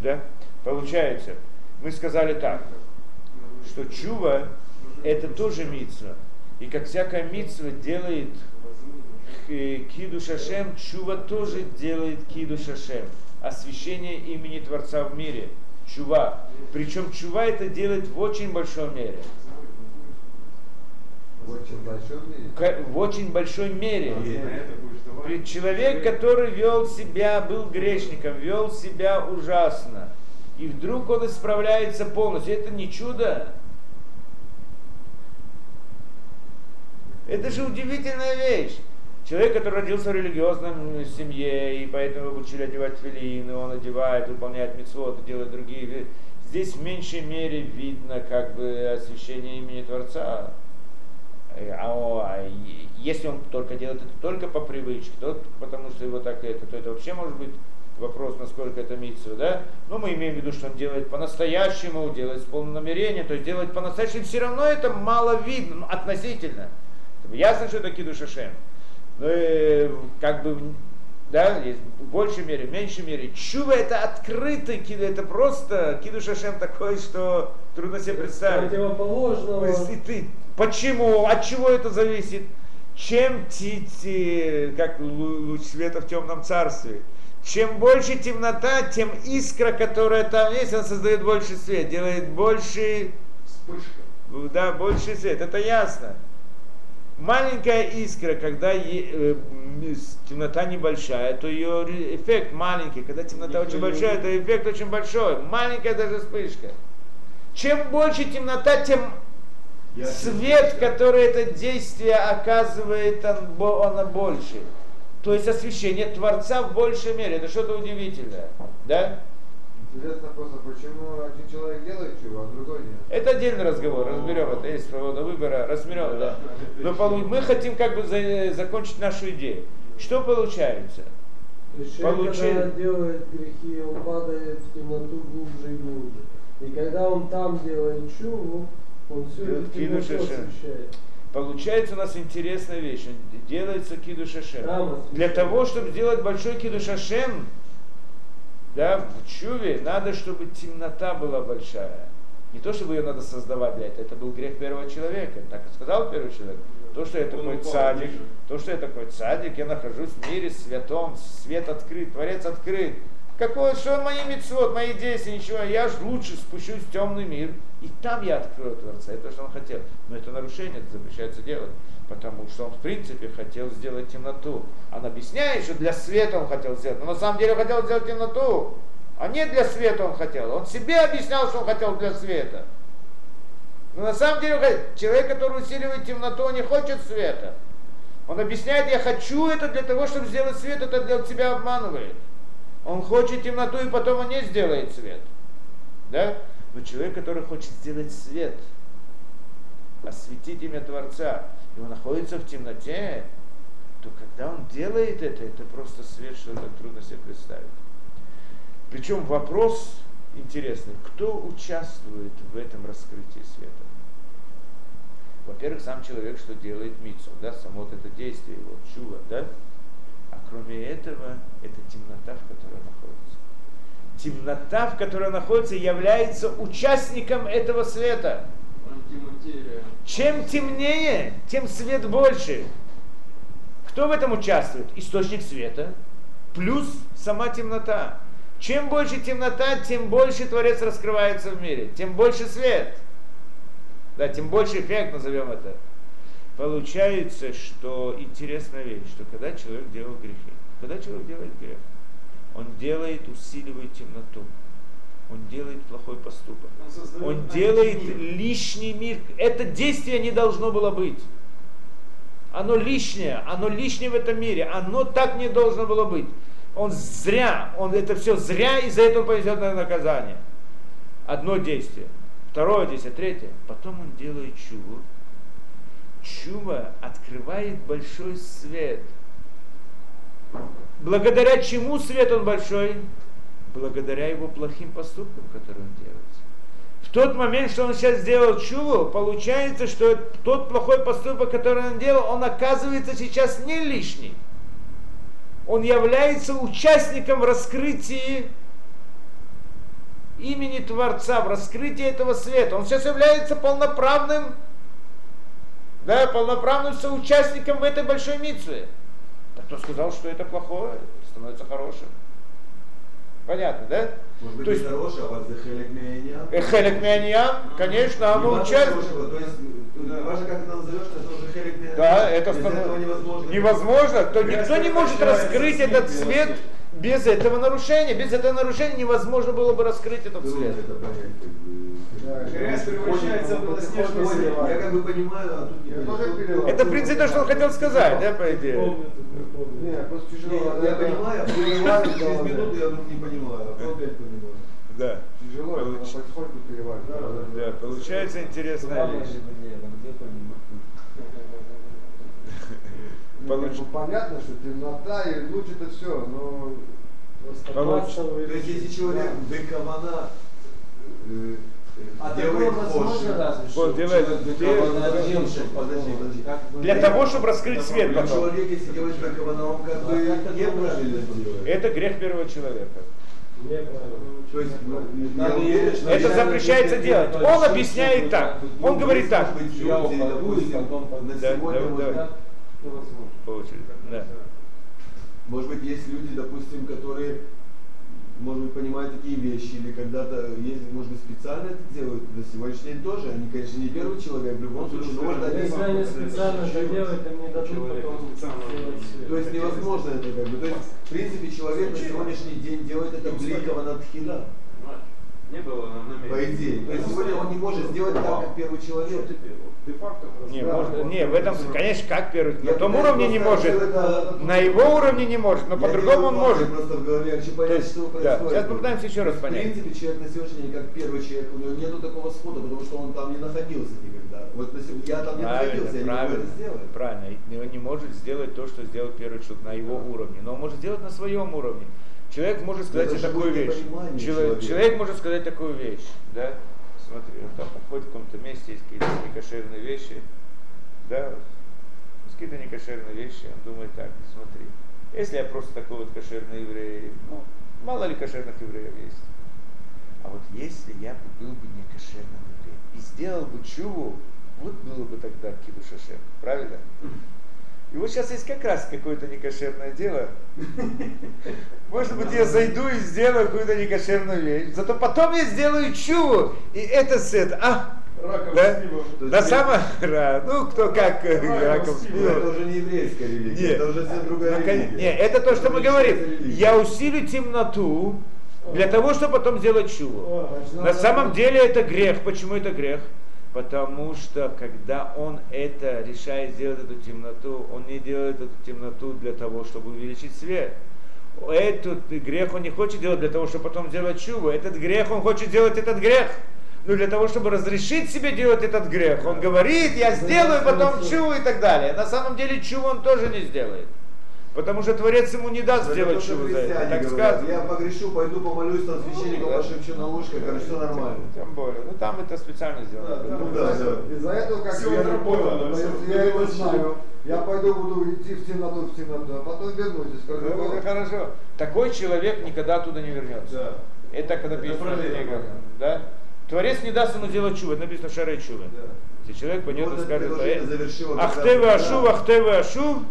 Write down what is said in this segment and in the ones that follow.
Да? Получается, мы сказали так, что чува это тоже митсва. И как всякая митсва делает киду шашем, чува тоже делает киду шашем. Освящение имени Творца в мире. Чува. Причем чува это делает в очень большом мере. В очень большом мере? В очень большой мере. Человек, который вел себя, был грешником, вел себя ужасно, и вдруг он исправляется полностью. Это не чудо. Это же удивительная вещь. Человек, который родился в религиозном семье, и поэтому его учили одевать филин, он одевает, выполняет митцвот, делает другие вещи. Здесь в меньшей мере видно как бы освящение имени Творца. Э, а, а если он только делает это только по привычке, то потому что его так это, то это вообще может быть вопрос, насколько это митцва, да? Но мы имеем в виду, что он делает по-настоящему, делает с полным намерением, то есть делает по-настоящему, все равно это мало видно, ну, относительно. Ясно, что это кидуш Ашем. Но э, как бы, да, есть в большей мере, в меньшей мере. Чува это открытый киду, это просто кидуш Ашем такой, что трудно себе представить. Противоположного. И ты, почему, от чего это зависит? Чем ти, ти, как луч света в темном царстве? Чем больше темнота, тем искра, которая там есть, она создает больше свет, делает больше... Вспышка. Да, больше свет, это ясно маленькая искра, когда э, темнота небольшая, то ее эффект маленький. Когда темнота Никто очень большая, то эффект очень большой. Маленькая даже вспышка. Чем больше темнота, тем Я свет, который это действие оказывает, он, он больше. То есть освещение Творца в большей мере. Это что-то удивительное. Да? Это отдельный разговор, разберем это, есть свобода выбора, разберем, да. Но мы хотим как бы за, закончить нашу идею. Что получается? Человек, когда делает грехи, он падает в темноту глубже и глубже. И когда он там делает чуву, он все это темноту освещает. Получается у нас интересная вещь. Делается кидушашем. Для того, чтобы сделать большой кидушашем, да, в чуве надо, чтобы темнота была большая. Не то, чтобы ее надо создавать для этого, это был грех первого человека. Так и сказал первый человек. То, что я такой цадик, то, что я такой цадик, я нахожусь в мире святом, свет открыт, Творец открыт. Какой, что мои мецвод, мои действия, ничего, я же лучше спущусь в темный мир, и там я открою Творца, это что он хотел. Но это нарушение, это запрещается делать потому что он в принципе хотел сделать темноту. Он объясняет, что для света он хотел сделать, но на самом деле хотел сделать темноту, а не для света он хотел. Он себе объяснял, что он хотел для света. Но на самом деле человек, который усиливает темноту, он не хочет света. Он объясняет, я хочу это для того, чтобы сделать свет, это для тебя обманывает. Он хочет темноту, и потом он не сделает свет. Да? Но человек, который хочет сделать свет, осветить имя Творца, и он находится в темноте, то когда он делает это, это просто свет, что это трудно себе представить. Причем вопрос интересный, кто участвует в этом раскрытии света? Во-первых, сам человек, что делает мицу, да, само вот это действие его, чува, да? А кроме этого, это темнота, в которой он находится. Темнота, в которой он находится, является участником этого света. Чем темнее, тем свет больше. Кто в этом участвует? Источник света плюс сама темнота. Чем больше темнота, тем больше Творец раскрывается в мире, тем больше свет. Да, тем больше эффект, назовем это. Получается, что интересная вещь, что когда человек делает грехи, когда человек делает грех, он делает, усиливает темноту он делает плохой поступок. Он, он делает лишний мир. Это действие не должно было быть. Оно лишнее, оно лишнее в этом мире, оно так не должно было быть. Он зря, он это все зря, и за это он понесет наказание. Одно действие, второе действие, третье. Потом он делает чуву. Чува открывает большой свет. Благодаря чему свет он большой? благодаря его плохим поступкам, которые он делает. В тот момент, что он сейчас сделал чуву, получается, что тот плохой поступок, который он делал, он оказывается сейчас не лишний. Он является участником в раскрытии имени Творца, в раскрытии этого света. Он сейчас является полноправным, да, полноправным соучастником в этой большой митве. Так кто сказал, что это плохое, становится хорошим. Понятно, да? Может быть, То есть- хороший, а вот Хелек Меяния. Эхелек Мяньян, конечно, оно участвует. То есть, э, важно, как это назовешь, это уже Хелек Меяния. Да, это невозможно. невозможно, то Грязь никто не может раскрыть этот вообще. без этого нарушения. Без этого нарушения невозможно было бы раскрыть этот Трудно свет. это понять, как бы. Да, Грязь превращается в белоснежный Ой, свет. Я как бы понимаю, а тут не Я понимаю. тоже перевод. Это, в принципе, то, что он хотел сказать, да, по идее. Помню, не помню. Не, просто Не, тяжело. я понимаю, через минуту я вдруг не понимаю, а потом опять понимаю. Да. Тяжело, Получ- потихоньку переваривать. Да, получается интересная вещь. Ну, Получ- бы понятно, что темнота и луч это все, но Просто Получ- массовые То есть если человек э, А делает хоши, разве Вот что? делает- бы- Для того, чтобы раскрыть свет потом. человек, если делает он как бы как неправильно делает. Это грех первого человека. Ну, что Это запрещается делать. Он объясняет так. Он ну, говорит так. Да, да. Получили. Да. Может быть, есть люди, допустим, которые, может быть, понимают такие вещи, или когда-то, есть, может быть, специально это делают, на сегодняшний день тоже. Они, конечно, не первый человек, в любом случае, но может они... Если они специально это делают, не дадут Человек потом свет. То есть невозможно это как бы. То есть, в принципе, человек на сегодняшний день делает это бликова над хила, Не было намерения. по идее. То есть сегодня он не может сделать так, как первый человек. Де-факто Не, Да, может, вот не, в этом, конечно, как первый, на Я том уровне не просто может, это- на его уровне не может, но Я по-другому он может. Просто в голове, хочу То понять, есть, что да, происходит. сейчас попытаемся еще раз В понять. принципе, человек на сегодняшний день, как первый человек, у него нету такого схода, потому что он там не находился никогда. Вот на сего- я там не находился, я не могу это правильно, сделать. правильно. И Он не может сделать то, что сделал первый человек на его уровне, но он может сделать на своем уровне. Человек может сказать Это же такую будет вещь. непонимание человека. человек может сказать такую вещь, да? Смотри, вот там ходит в каком-то месте, есть какие-то некошерные вещи, да? Какие-то некошерные вещи, он думает так, смотри, если я просто такой вот кошерный еврей, ну, мало ли кошерных евреев есть. А вот если я бы был бы не кошерным евреем и сделал бы чуву, вот было бы тогда киду шашем, правильно? И вот сейчас есть как раз какое-то некошерное дело. Может быть, я зайду и сделаю какую-то некошерную вещь. Зато потом я сделаю чуву, и это сет. А, Раком Да? с пивом. То есть на ты- самом ну кто как э, Раком раком с с Ну. Это уже не еврейская религия, Нет. это уже совсем другая Ну, кон- религия. Не, это то, что мы говорим. религия. Я усилю темноту для того, чтобы потом сделать чуву. На самом деле это грех. Почему это грех? Потому что когда он это решает сделать эту темноту, он не делает эту темноту для того, чтобы увеличить свет. Этот грех он не хочет делать для того, чтобы потом сделать чуву. Этот грех он хочет делать этот грех. Но для того, чтобы разрешить себе делать этот грех, он говорит, я сделаю потом чуву и так далее. На самом деле чуву он тоже не сделает. Потому что Творец ему не даст сделать чуву за это. Так сказано. Я погрешу, пойду помолюсь, там священнику Да. пошепчу на ушко, короче, все нормально. Тем более. Ну там это специально сделано. Да, да. Ну да, да. Из-за этого, как Всё я если я его знаю, я пойду буду идти в темноту, в темноту, а потом вернусь и скажу, Ну, это «О, хорошо. Такой человек никогда оттуда не вернется. Да. Это когда книгах, Да? Творец не даст ему делать чува, это написано Шаре чува. Да. Если человек пойдет Вот и скажет, предложение «Э, завершило как раз- ахтевы ашу, Да. ахтевы ашу,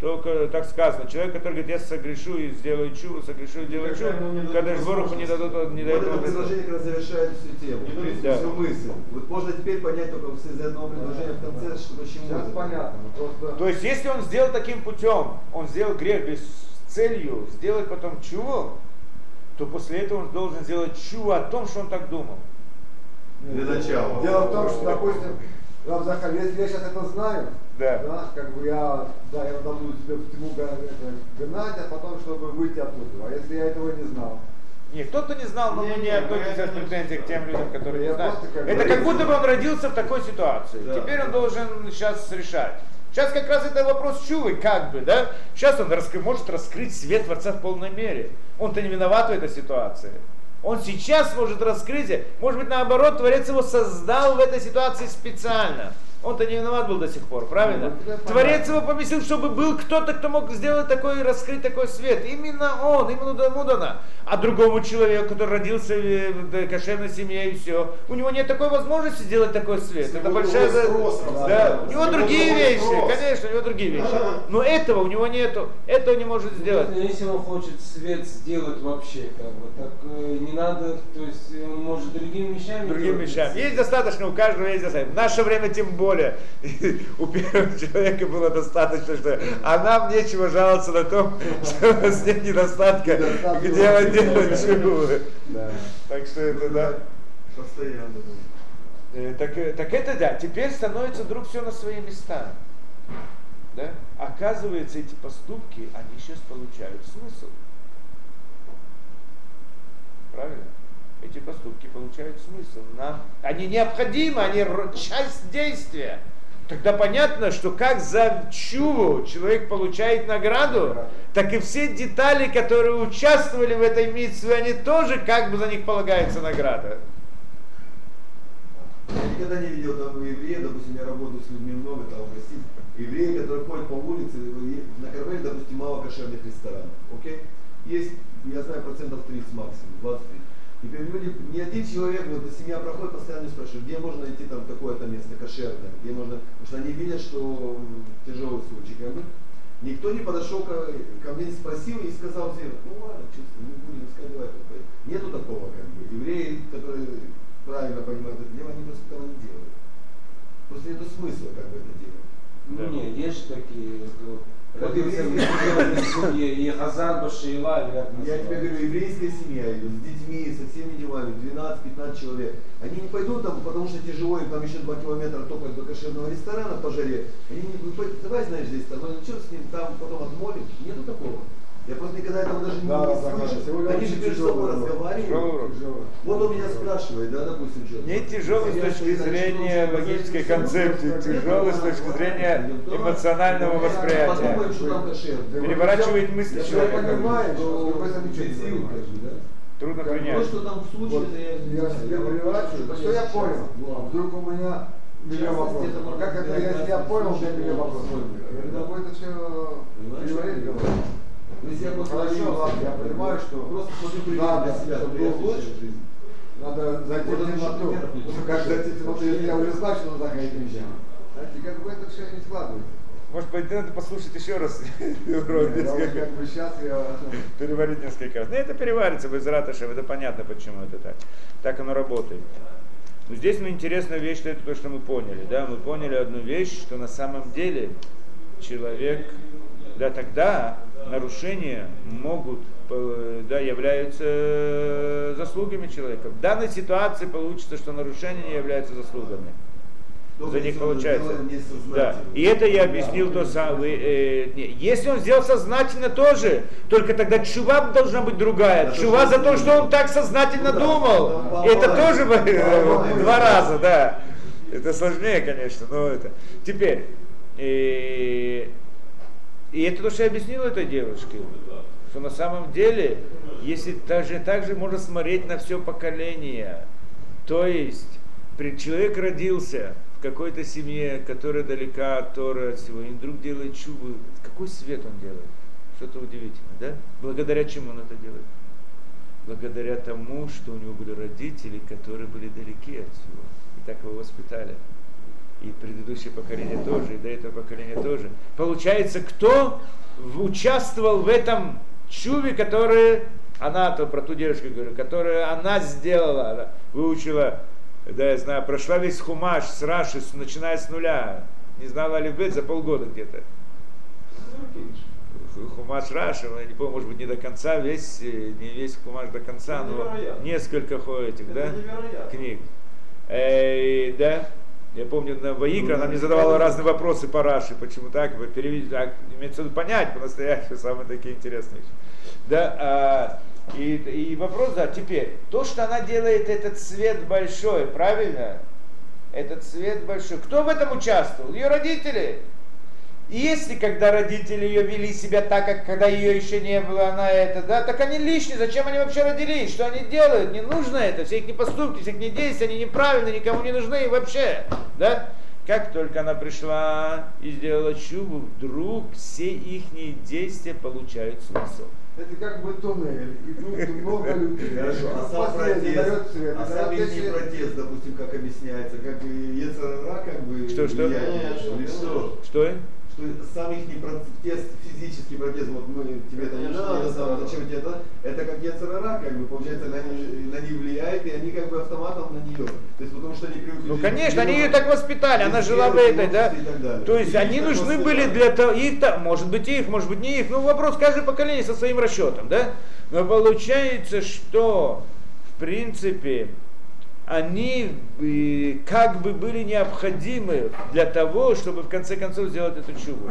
только так сказано. Человек, который говорит, я согрешу и сделаю чуву, согрешу и сделаю Никогда чуву, ему не дадут когда Боруху не дадут, не Вот дает это предложение как раз завершает всю тему, да. всю мысль. Вот можно теперь понять только из одного предложения в конце, что почему сейчас это. понятно, просто То есть, если он сделал таким путем, он сделал грех без целью сделать потом чуву, то после этого он должен сделать чуву о том, что он так думал. Для начала. Дело в том, что, допустим, Рав Захар, если я сейчас это знаю, Да. да, как бы я, да, я буду себя в тьму га- это, гнать, а потом, чтобы выйти оттуда. А если я этого не знал? Нет, кто-то не знал, но мы Не, относимся с претензией к тем людям, которые не знают. Это как будто бы он родился в такой ситуации. Да. Теперь он должен сейчас решать. Сейчас как раз это вопрос чувы, как бы, да? Сейчас он раскры- может раскрыть свет Творца в полной мере. Он-то не виноват в этой ситуации. Он сейчас может раскрыть, может быть наоборот, Творец его создал в этой ситуации специально. Он-то не виноват был до сих пор, правильно? Ну, Творец его поместил, чтобы был кто-то, кто мог сделать такой, раскрыть такой свет. Именно он, именно ему дано. А другому человеку, который родился в в кошерной семье и все, у него нет такой возможности сделать такой свет. Это большая... за- спрос, Да, да. у него Его другие вещи, спрос. конечно, у него другие вещи. Но этого у него нету, этого не может сделать. Ну, Если он хочет свет сделать вообще, как бы, так э, не надо, то есть он может другими вещами другим делать. вещам. Есть достаточно, у каждого есть достаточно. В наше время тем более. У первого человека было достаточно, что а нам нечего жаловаться на том, что у нас нет недостатка, где он делает. Да. Так что это да. Постоянно. Э, Так, э, так это да, теперь становится вдруг все на свои места. Да? Оказывается, эти поступки, они сейчас получают смысл. Правильно? Эти поступки получают смысл. Нам, они необходимы, они часть действия. Тогда понятно, что как за чуву человек получает награду, так и все детали, которые участвовали в этой миссии, они тоже как бы за них полагается награда. Я никогда не видел там еврея, допустим, я работаю с людьми много, там в России, евреи, которые ходят по улице, на Кармеле, допустим, мало кошерных ресторанов, окей? Есть, я знаю, процентов 30 максимум, 23. Теперь люди, ни один человек, вот семья проходит, постоянно спрашивает, где можно найти там такое-то место кошерное, где можно, потому что они видят, что тяжелый случай, как бы. Никто не подошел ко, ко мне, спросил и сказал всем, ну ладно, чувствую, не будем искать, давай. такое». Нету такого, как бы. Евреи, которые правильно понимают это дело, они просто этого не делают. Просто нету смысла, как бы это делать. Ну, Да. не, есть же такие, что Вот родился в неделе семье, и Хазан Башиила, или как Я тебе говорю, еврейская семья идет с детьми, со всеми делами, 12-15 человек. Они не пойдут там, потому что тяжело, им там еще 2 километра топать до кошерного ресторана по жаре. Они не «Ну, пой- давай, знаешь, здесь там, ну что с ним там потом отмолим. Нету такого. Я просто никогда этого даже не, Да, не слышал. сегодня Они же между собой разговаривают. Вот он меня спрашивает, да, допустим, что. Не тяжелый с Я точки что, зрения логической концепции, тяжелый с точки зрения эмоционального восприятия. что. Переворачивает мысли человека. я понимаю, что? Трудно Как принять. То, что там в случае, Вот, я... я себе переворачиваю, что я понял. Вдруг у меня миллион вопросов. Как это, если я понял, у меня миллион вопросов. Да. Я могу это все переварить, что То есть я просто Хорошо, ладно, я понимаю, что Просто смотрю пример надо, для себя, чтобы что я было лучше. встречаю в жизни. Надо зайти Вот в это темноту. еще примеров. Как зайти в темноту, если я уже знаю, что надо заходить вещам. Знаете, как бы это все не складывается. Может быть, надо послушать еще раз урок Я вот несколько, как бы сейчас я... переварить несколько раз. Ну, это переварится без раташев, это понятно, почему это так. Так оно работает. Но здесь ну, интересная вещь, что это то, что мы поняли. Да? Мы поняли одну вещь, что на самом деле человек, да, тогда нарушения могут, э, да, являются э, заслугами человека. В данной ситуации получится, что нарушения не являются заслугами. Только За них получается. Да. И это я объяснил то самое. э, если он сделал сознательно тоже, только тогда чува должна быть другая. Это Чува за то, что он так сознательно Ну да, думал. да, это да, тоже да, э, да, два да. раза, да. Это сложнее, конечно, но это. Теперь. э, и это то, что я объяснил этой девушке, что на самом деле, если также, также можно смотреть на все поколение, то есть человек родился в какой-то семье, которая далека от Торы, от всего, и вдруг делает чубы, какой свет он делает? Что-то удивительное, да? Благодаря чему он это делает? Благодаря тому, что у него были родители, которые были далеки от всего, и так его воспитали и предыдущее поколение тоже, и до этого поколения тоже. Получается, кто участвовал в этом чуве, который она, то про ту девушку говорю, которую она сделала, она выучила, да, я знаю, прошла весь хумаш с Раши, начиная с нуля, не знала Алифбет за полгода где-то. Хумаш Раши, ну, я не помню, может быть, не до конца, весь, э, не весь хумаш до конца, но несколько этих, Это да, невероятно. книг. Э, да, я помню, на Ваикра она мне задавала разные вопросы по Раши, почему так, вы переведите, так, имеется в виду понять по-настоящему, самые такие интересные вещи. Да, а, и, и вопрос, да, теперь, то, что она делает этот цвет большой, правильно? Этот цвет большой. Кто в этом участвовал? Ее родители. И если когда родители ее вели себя так, как когда ее еще не было, она это, да, так они лишние, зачем они вообще родились, что они делают, не нужно это, все их не поступки, все их не действия, они неправильны, никому не нужны и вообще, да. Как только она пришла и сделала чубу, вдруг все их действия получают смысл. Это как бы туннель, идут много людей. Хорошо, а сам протест, свет, а сам их свет. протест, допустим, как объясняется, как и Ецарара, как бы Что, что? что? Что? Что сам их протест, физический протест, вот мы тебе это не надо, там, зачем тебе это, это как Ецарара, как бы, получается, на, них- на них влияет, и они как бы автоматом на нее. То есть потому что они привыкли... Ну, конечно, они ее так воспитали, она жила в этой, да? и так далее. То есть И они нужны были для того, их то может быть их, может быть не их, ну вопрос каждое поколение со своим расчетом, да? Но получается, что в принципе они э, как бы были необходимы для того, чтобы в конце концов сделать эту чуву.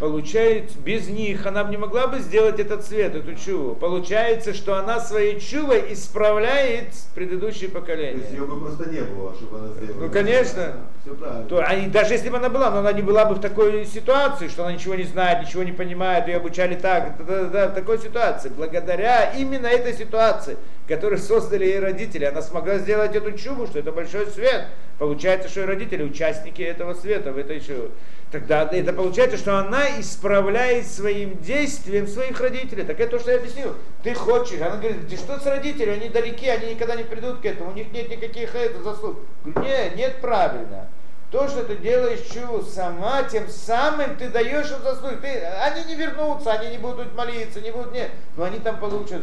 Получается, без них она бы не могла бы сделать этот цвет, эту чуву. Получается, что она своей чувой исправляет предыдущие То поколения. есть ее бы просто не было, чтобы она сделала. Ну, конечно. Все правильно. То, они, даже если бы она была, но она не была бы в такой ситуации, что она ничего не знает, ничего не понимает, ее обучали так, да, да, да, в такой ситуации. Благодаря именно этой ситуации, которую создали ей родители, она смогла сделать эту чубу, что это большой свет. Получается, что и родители участники этого света, в этой чубе. Тогда это получается, что она исправляет своим действием своих родителей. Так это то, что я объяснил. Ты хочешь. Она говорит, где что с родителями? Они далеки, они никогда не придут к этому. У них нет никаких это, заслуг. Говорю, нет, нет, правильно. То, что ты делаешь чуву сама, тем самым ты даешь им заслуги. Ты, они не вернутся, они не будут молиться, не будут, нет. Но они там получат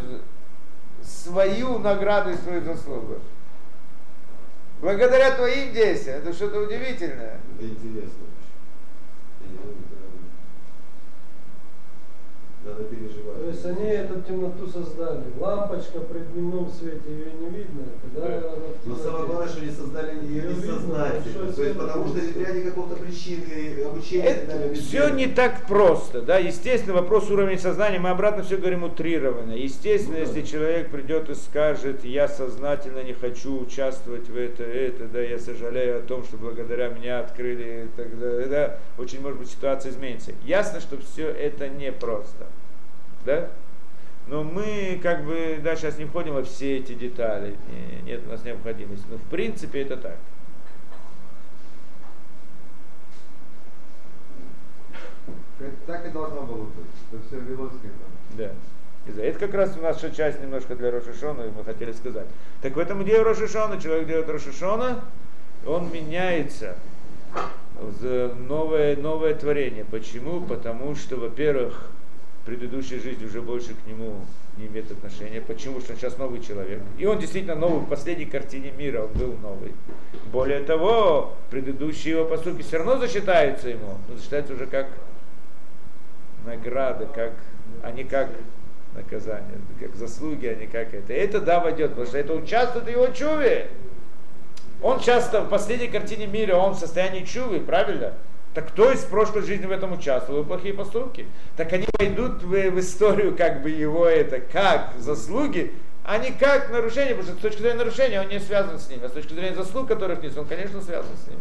свою награду и свою заслугу. Благодаря твоим действиям. Это что-то удивительное. Это интересно очень. Надо переживать. То есть они эту темноту создали. Лампочка при дневном свете ее не видно, когда Да. она Но самое главное, что они создали ее видно, несознательно. То есть потому что ряде какого-то причины, обучения так далее. Это без все не так просто, да, естественно, вопрос уровня сознания, мы обратно все говорим утрированно. Естественно, Ну да. если человек придет и скажет, я сознательно не хочу участвовать в это, это, да, я сожалею о том, что благодаря мне открыли, и так далее, да, очень может быть ситуация изменится. Ясно, что все это непросто, да? Но мы как бы, да, сейчас не входим во все эти детали, не- нет у нас необходимости. Но в принципе это так. Это так и должно было быть. Это все велось к этому. Да. И за это как раз у нас еще часть немножко для Рошишона, и мы хотели сказать. Так в этом идея Рошишона, человек делает Рошишона, он меняется в новое, новое творение. Почему? Потому что, во-первых, предыдущая жизнь уже больше к нему не имеет отношения. Почему? Потому что он сейчас новый человек. И он действительно новый в последней картине мира, он был новый. Более того, предыдущие его поступки все равно засчитаются ему, но засчитаются уже как награда, как, а не как наказание, как заслуги, а не как это. И это да войдет, потому что это участвует в его чуве. Он часто в последней картине мира, он в состоянии чувы, правильно? Так кто из прошлой жизни в этом участвовал? Плохие поступки. Так они войдут в, в историю как бы его это, как заслуги, а не как нарушение, потому что с точки зрения нарушения он не связан с ними, а с точки зрения заслуг, которых нет, он, конечно, связан с ними.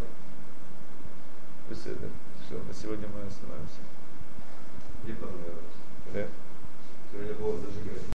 Все, на сегодня мы остановимся. Мне понравилось. Да? Сегодня было зажигать.